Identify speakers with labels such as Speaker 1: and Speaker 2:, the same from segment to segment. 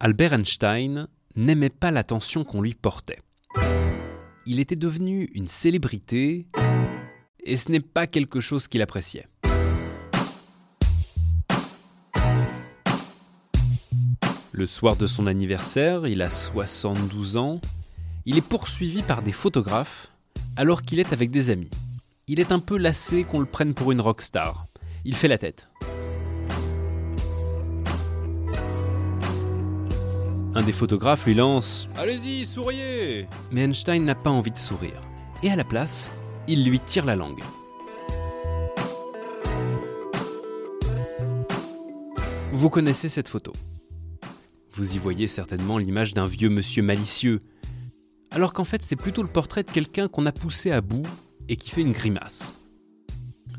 Speaker 1: Albert Einstein n'aimait pas l'attention qu'on lui portait. Il était devenu une célébrité et ce n'est pas quelque chose qu'il appréciait. Le soir de son anniversaire, il a 72 ans, il est poursuivi par des photographes alors qu'il est avec des amis. Il est un peu lassé qu'on le prenne pour une rockstar. Il fait la tête. Un des photographes lui lance ⁇ Allez-y, souriez !⁇ Mais Einstein n'a pas envie de sourire. Et à la place, il lui tire la langue. Vous connaissez cette photo? Vous y voyez certainement l'image d'un vieux monsieur malicieux, alors qu'en fait c'est plutôt le portrait de quelqu'un qu'on a poussé à bout et qui fait une grimace.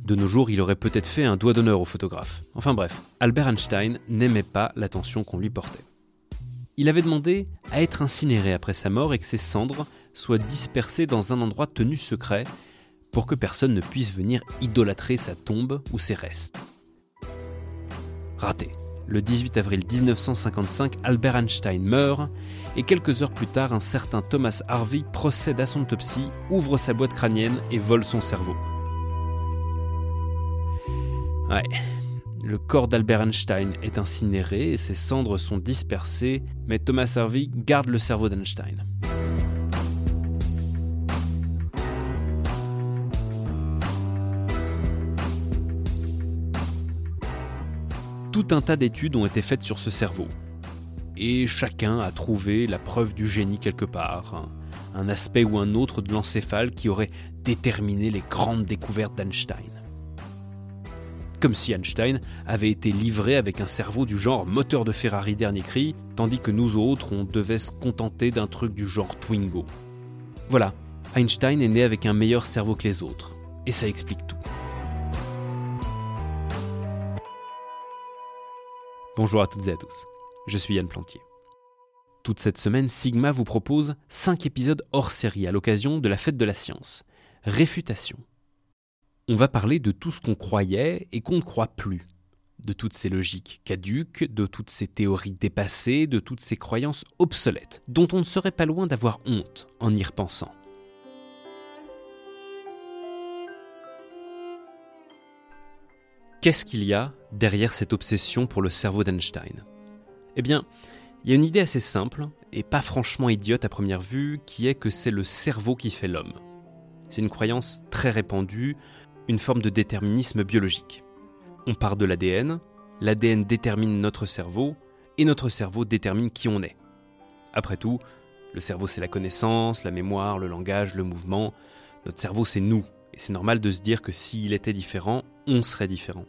Speaker 1: De nos jours, il aurait peut-être fait un doigt d'honneur au photographe. Enfin bref, Albert Einstein n'aimait pas l'attention qu'on lui portait. Il avait demandé à être incinéré après sa mort et que ses cendres soient dispersées dans un endroit tenu secret pour que personne ne puisse venir idolâtrer sa tombe ou ses restes. Raté. Le 18 avril 1955, Albert Einstein meurt et quelques heures plus tard, un certain Thomas Harvey procède à son autopsie, ouvre sa boîte crânienne et vole son cerveau. Ouais, le corps d'Albert Einstein est incinéré et ses cendres sont dispersées, mais Thomas Harvey garde le cerveau d'Einstein. Tout un tas d'études ont été faites sur ce cerveau. Et chacun a trouvé la preuve du génie quelque part, un aspect ou un autre de l'encéphale qui aurait déterminé les grandes découvertes d'Einstein. Comme si Einstein avait été livré avec un cerveau du genre moteur de Ferrari dernier cri, tandis que nous autres, on devait se contenter d'un truc du genre Twingo. Voilà, Einstein est né avec un meilleur cerveau que les autres. Et ça explique tout. Bonjour à toutes et à tous, je suis Yann Plantier. Toute cette semaine, Sigma vous propose 5 épisodes hors série à l'occasion de la fête de la science. Réfutation. On va parler de tout ce qu'on croyait et qu'on ne croit plus. De toutes ces logiques caduques, de toutes ces théories dépassées, de toutes ces croyances obsolètes, dont on ne serait pas loin d'avoir honte en y repensant. Qu'est-ce qu'il y a derrière cette obsession pour le cerveau d'Einstein? Eh bien, il y a une idée assez simple, et pas franchement idiote à première vue, qui est que c'est le cerveau qui fait l'homme. C'est une croyance très répandue, une forme de déterminisme biologique. On part de l'ADN, l'ADN détermine notre cerveau, et notre cerveau détermine qui on est. Après tout, le cerveau c'est la connaissance, la mémoire, le langage, le mouvement. Notre cerveau c'est nous, et c'est normal de se dire que s'il était différent, on serait différent.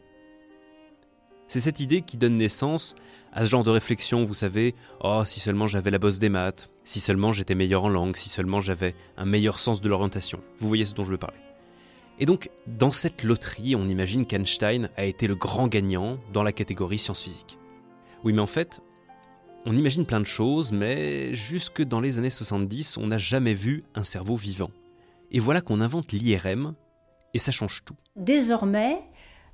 Speaker 1: C'est cette idée qui donne naissance à ce genre de réflexion, vous savez, oh si seulement j'avais la bosse des maths, si seulement j'étais meilleur en langue, si seulement j'avais un meilleur sens de l'orientation. Vous voyez ce dont je veux parler. Et donc, dans cette loterie, on imagine qu'Einstein a été le grand gagnant dans la catégorie sciences physiques. Oui, mais en fait, on imagine plein de choses, mais jusque dans les années 70, on n'a jamais vu un cerveau vivant. Et voilà qu'on invente l'IRM, et ça change tout.
Speaker 2: Désormais,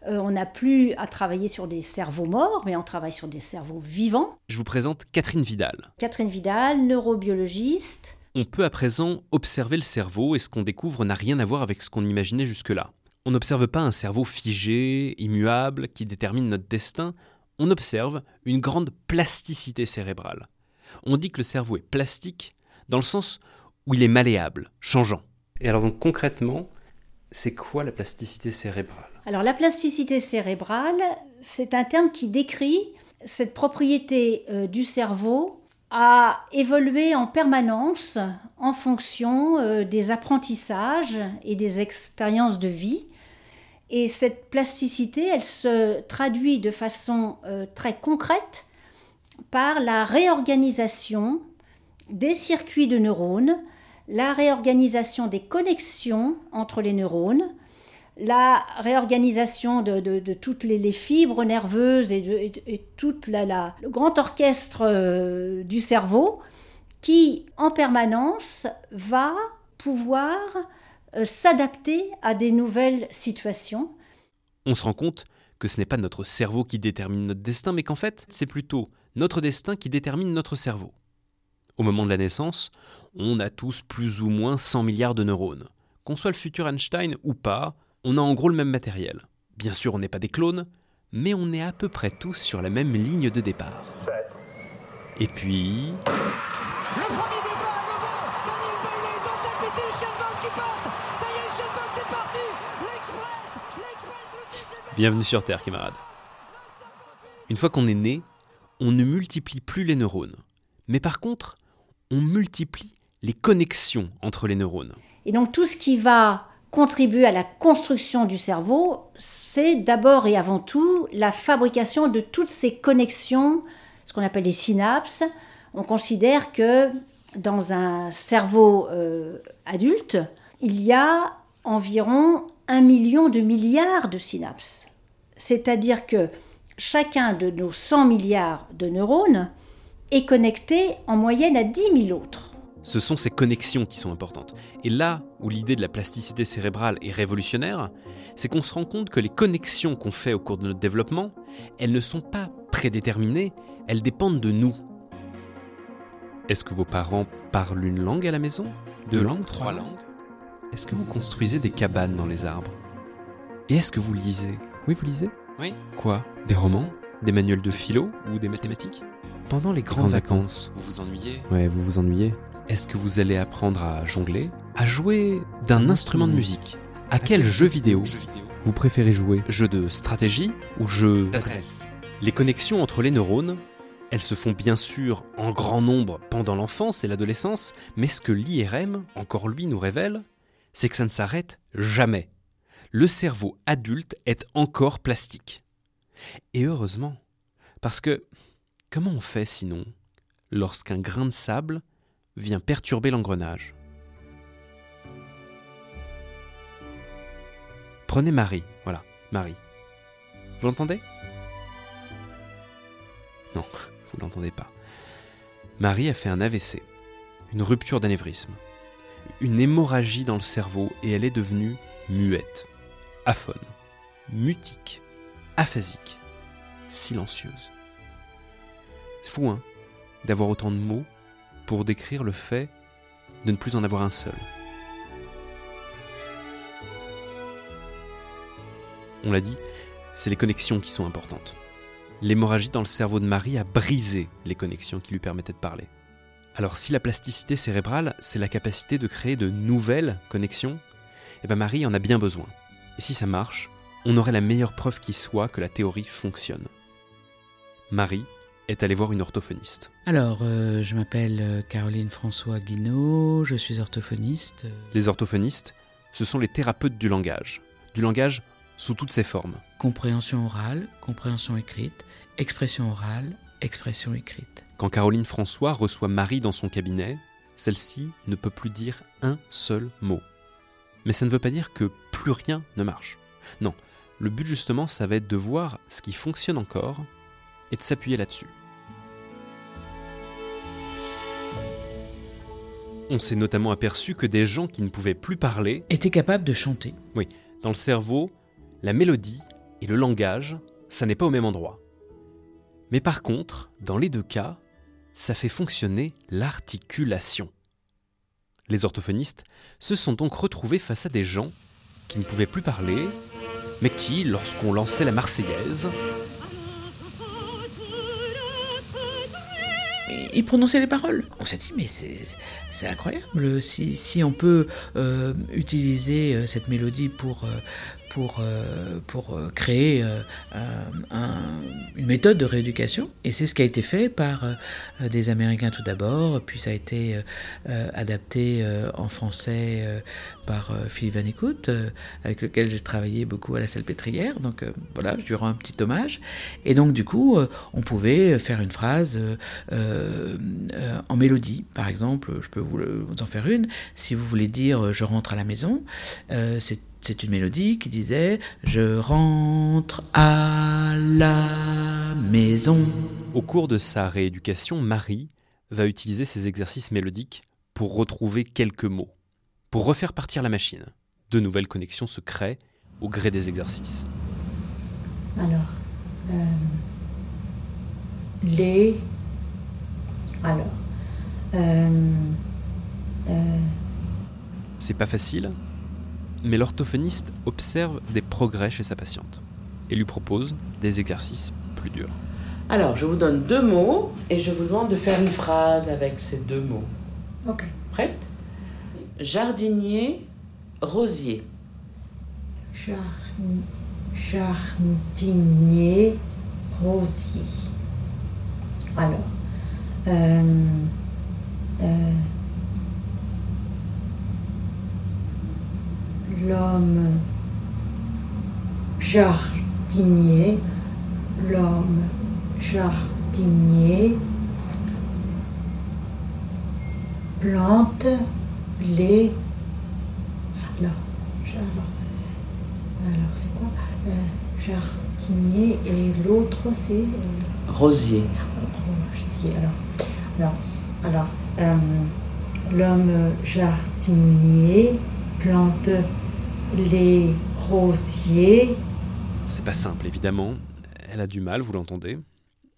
Speaker 2: euh, on n'a plus à travailler sur des cerveaux morts, mais on travaille sur des cerveaux vivants.
Speaker 1: Je vous présente Catherine Vidal.
Speaker 2: Catherine Vidal, neurobiologiste.
Speaker 1: On peut à présent observer le cerveau et ce qu'on découvre n'a rien à voir avec ce qu'on imaginait jusque-là. On n'observe pas un cerveau figé, immuable, qui détermine notre destin, on observe une grande plasticité cérébrale. On dit que le cerveau est plastique dans le sens où il est malléable, changeant. Et alors donc concrètement, c'est quoi la plasticité cérébrale?
Speaker 2: Alors la plasticité cérébrale, c'est un terme qui décrit cette propriété euh, du cerveau à évoluer en permanence en fonction euh, des apprentissages et des expériences de vie. Et cette plasticité, elle se traduit de façon euh, très concrète par la réorganisation des circuits de neurones la réorganisation des connexions entre les neurones, la réorganisation de, toutes les, fibres nerveuses et, tout le grand orchestre euh, du cerveau qui, en permanence, va pouvoir euh, s'adapter à des nouvelles situations.
Speaker 1: On se rend compte que ce n'est pas notre cerveau qui détermine notre destin, mais qu'en fait, c'est plutôt notre destin qui détermine notre cerveau. Au moment de la naissance, on a tous plus ou moins 100 milliards de neurones. Qu'on soit le futur Einstein ou pas, on a en gros le même matériel. Bien sûr, on n'est pas des clones, mais on est à peu près tous sur la même ligne de départ. Et puis... Bienvenue sur Terre, camarades. Une fois qu'on est né, on ne multiplie plus les neurones. Mais par contre, on multiplie les connexions entre les neurones.
Speaker 2: Et donc tout ce qui va contribuer à la construction du cerveau, c'est d'abord et avant tout la fabrication de toutes ces connexions, ce qu'on appelle les synapses. On considère que dans un cerveau euh, adulte, il y a environ un million de milliards de synapses. C'est-à-dire que chacun de nos 100 milliards de neurones est connecté en moyenne à 10 000 autres.
Speaker 1: Ce sont ces connexions qui sont importantes. Et là où l'idée de la plasticité cérébrale est révolutionnaire, c'est qu'on se rend compte que les connexions qu'on fait au cours de notre développement, elles ne sont pas prédéterminées, elles dépendent de nous. Est-ce que vos parents parlent une langue à la maison? Deux langues? Trois langues. Est-ce que vous construisez des cabanes dans les arbres? Et est-ce que vous lisez? Oui, vous lisez? Oui. Quoi? Des romans? Des manuels de philo Ou des mathématiques? Pendant les grandes vacances, vous vous ennuyez? Ouais, vous vous ennuyez. Est-ce que vous allez apprendre à jongler À jouer d'un instrument de musique? À quel jeu vidéo vous préférez jouer? Jeu de stratégie ou jeu d'adresse. Les connexions entre les neurones, elles se font bien sûr en grand nombre pendant l'enfance et l'adolescence, mais ce que l'IRM, encore lui, nous révèle, c'est que ça ne s'arrête jamais. Le cerveau adulte est encore plastique. Et heureusement, parce que comment on fait sinon lorsqu'un grain de sable vient perturber l'engrenage. Prenez Marie, voilà, Marie. Vous l'entendez? Non, vous l'entendez pas. Marie a fait un AVC, une rupture d'anévrisme, une hémorragie dans le cerveau et elle est devenue muette, aphone, mutique, aphasique, silencieuse. C'est fou, hein, d'avoir autant de mots pour décrire le fait de ne plus en avoir un seul. On l'a dit, c'est les connexions qui sont importantes. L'hémorragie dans le cerveau de Marie a brisé les connexions qui lui permettaient de parler. Alors si la plasticité cérébrale, c'est la capacité de créer de nouvelles connexions, eh bien Marie en a bien besoin. Et si ça marche, on aurait la meilleure preuve qui soit que la théorie fonctionne. Marie est allé voir une orthophoniste.
Speaker 3: Alors, euh, je m'appelle euh, Caroline François Guinaud, je suis orthophoniste.
Speaker 1: Les orthophonistes, ce sont les thérapeutes du langage, du langage sous toutes ses formes.
Speaker 3: Compréhension orale, compréhension écrite, expression orale, expression écrite.
Speaker 1: Quand Caroline François reçoit Marie dans son cabinet, celle-ci ne peut plus dire un seul mot. Mais ça ne veut pas dire que plus rien ne marche. Non, le but justement, ça va être de voir ce qui fonctionne encore et de s'appuyer là-dessus. On s'est notamment aperçu que des gens qui ne pouvaient plus parler
Speaker 3: étaient capables de chanter.
Speaker 1: Oui, dans le cerveau, la mélodie et le langage, ça n'est pas au même endroit. Mais par contre, dans les deux cas, ça fait fonctionner l'articulation. Les orthophonistes se sont donc retrouvés face à des gens qui ne pouvaient plus parler, mais qui, lorsqu'on lançait la Marseillaise,
Speaker 3: il les paroles. On s'est dit, mais c'est incroyable si, si, on peut euh, utiliser euh, cette mélodie pour, euh, pour, euh, pour euh, créer euh, une méthode de rééducation. Et c'est ce qui a été fait par des Américains tout d'abord, puis ça a été adapté en français par Philippe Van Écoute, avec lequel j'ai travaillé beaucoup à la Salpêtrière. Donc voilà, je lui rends un petit hommage. Et donc du coup, on pouvait faire une phrase en mélodie. Par exemple, je peux vous, vous, en faire une. Si vous voulez dire je rentre à la maison, c'est c'est une mélodie qui disait Je rentre à la maison.
Speaker 1: Au cours de sa rééducation, Marie va utiliser ces exercices mélodiques pour retrouver quelques mots, pour refaire partir la machine. De nouvelles connexions se créent au gré des exercices.
Speaker 2: Alors, euh, les. Alors. Euh,
Speaker 1: euh, C'est pas facile, mais l'orthophoniste observe des progrès chez sa patiente et lui propose des exercices plus durs.
Speaker 3: Alors, je vous donne deux mots et je vous demande de faire une phrase avec ces deux mots.
Speaker 2: Ok.
Speaker 3: Prête? Jardinier, rosier.
Speaker 2: jardinier, rosier. Alors, euh, euh, l'homme jardinier, l'homme jardinier. Plante les alors, alors c'est quoi? Euh, jardinier et l'autre c'est euh,
Speaker 3: rosier.
Speaker 2: Rosier alors alors, euh, l'homme jardinier plante les rosiers.
Speaker 1: C'est pas simple, évidemment. Elle a du mal, vous l'entendez.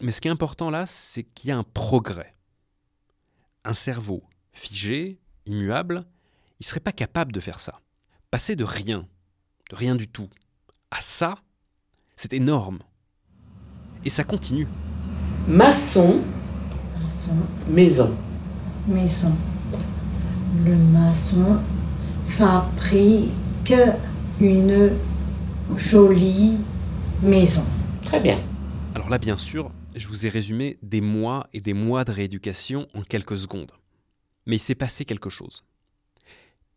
Speaker 1: Mais ce qui est important là, c'est qu'il y a un progrès. Un cerveau figé, immuable, il serait pas capable de faire ça. Passer de rien, de rien du tout, à ça, c'est énorme. Et ça continue.
Speaker 3: Maçon, maison.
Speaker 2: Maison. Le maçon fabrique une jolie maison.
Speaker 3: Très bien.
Speaker 1: Alors là, bien sûr, je vous ai résumé des mois et des mois de rééducation en quelques secondes. Mais il s'est passé quelque chose.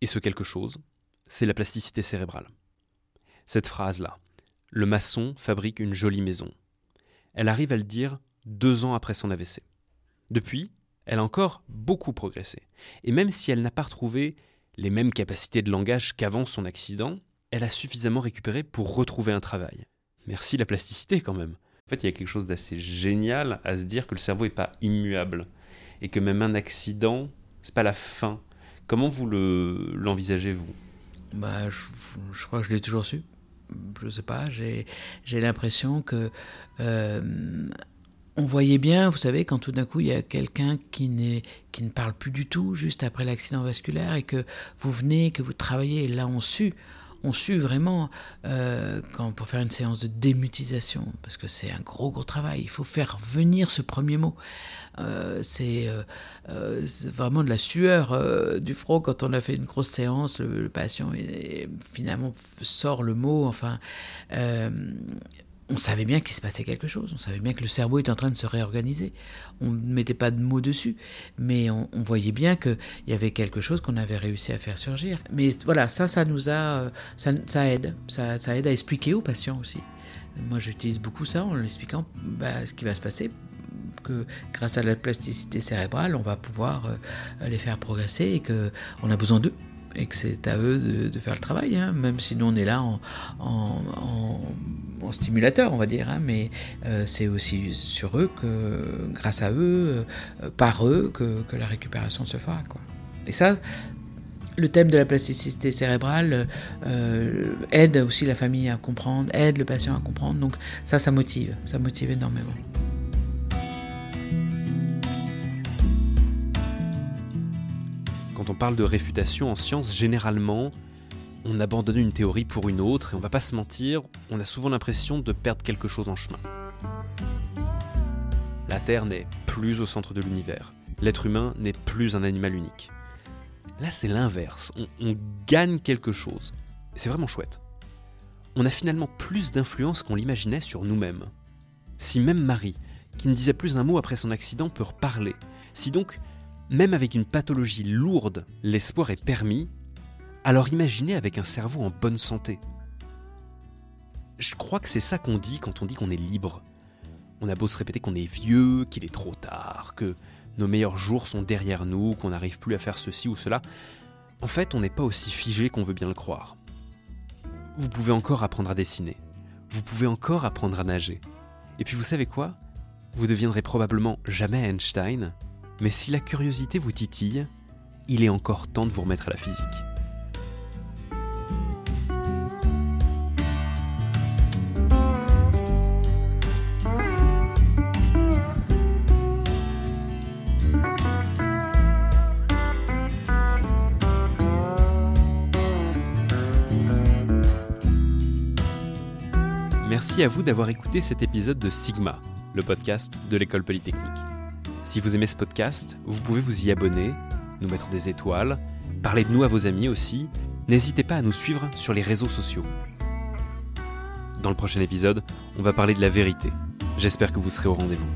Speaker 1: Et ce quelque chose, c'est la plasticité cérébrale. Cette phrase-là, le maçon fabrique une jolie maison. Elle arrive à le dire deux ans après son AVC. Depuis, elle a encore beaucoup progressé. Et même si elle n'a pas retrouvé les mêmes capacités de langage qu'avant son accident, elle a suffisamment récupéré pour retrouver un travail. Merci la plasticité quand même. En fait, il y a quelque chose d'assez génial à se dire que le cerveau n'est pas immuable et que même un accident, c'est pas la fin. Comment vous le l'envisagez vous?
Speaker 3: Bah, je, crois que je l'ai toujours su. Je sais pas. J'ai l'impression que euh, on voyait bien, vous savez, quand tout d'un coup il y a quelqu'un qui, qui ne parle plus du tout juste après l'accident vasculaire et que vous venez, que vous travaillez, là on sue, on sue vraiment euh, quand, pour faire une séance de démutisation, parce que c'est un gros gros travail, il faut faire venir ce premier mot. Euh, euh, c'est vraiment de la sueur du front quand on a fait une grosse séance, le, patient finalement sort le mot, enfin on savait bien qu'il se passait quelque chose, on savait bien que le cerveau était en train de se réorganiser. On ne mettait pas de mots dessus, mais on, voyait bien qu'il y avait quelque chose qu'on avait réussi à faire surgir. Mais voilà, ça, ça nous a, ça, aide, ça, aide à expliquer aux patients aussi. Moi, j'utilise beaucoup ça en expliquant bah, ce qui va se passer que grâce à la plasticité cérébrale, on va pouvoir euh, les faire progresser et qu'on a besoin d'eux et que c'est à eux de, faire le travail, hein. même si nous on est là en, stimulateur, on va dire, hein. mais euh, c'est aussi sur eux que, grâce à eux, euh, par eux, que, la récupération se fera. Et ça, le thème de la plasticité cérébrale euh, aide aussi la famille à comprendre, aide le patient à comprendre, donc ça, ça motive, ça motive énormément.
Speaker 1: Quand on parle de réfutation en science, généralement, on abandonne une théorie pour une autre, et on va pas se mentir, on a souvent l'impression de perdre quelque chose en chemin. La Terre n'est plus au centre de l'univers. L'être humain n'est plus un animal unique. Là, c'est l'inverse. On, gagne quelque chose. C'est vraiment chouette. On a finalement plus d'influence qu'on l'imaginait sur nous-mêmes. Si même Marie, qui ne disait plus un mot après son accident, peut reparler, si donc même avec une pathologie lourde, l'espoir est permis, alors imaginez avec un cerveau en bonne santé. Je crois que c'est ça qu'on dit quand on dit qu'on est libre. On a beau se répéter qu'on est vieux, qu'il est trop tard, que nos meilleurs jours sont derrière nous, qu'on n'arrive plus à faire ceci ou cela. En fait, on n'est pas aussi figé qu'on veut bien le croire. Vous pouvez encore apprendre à dessiner. Vous pouvez encore apprendre à nager. Et puis vous savez quoi? Vous deviendrez probablement jamais Einstein, mais si la curiosité vous titille, il est encore temps de vous remettre à la physique. Merci à vous d'avoir écouté cet épisode de Sigma, le podcast de l'école polytechnique. Si vous aimez ce podcast, vous pouvez vous y abonner, nous mettre des étoiles, parler de nous à vos amis aussi. N'hésitez pas à nous suivre sur les réseaux sociaux. Dans le prochain épisode, on va parler de la vérité. J'espère que vous serez au rendez-vous.